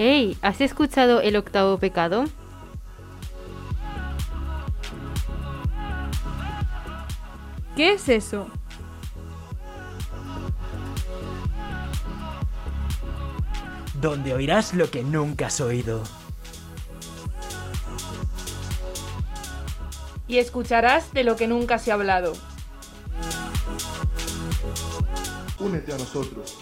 Hey, ¿has escuchado el octavo pecado? ¿Qué es eso? Donde oirás lo que nunca has oído. Y escucharás de lo que nunca se ha hablado. Únete a nosotros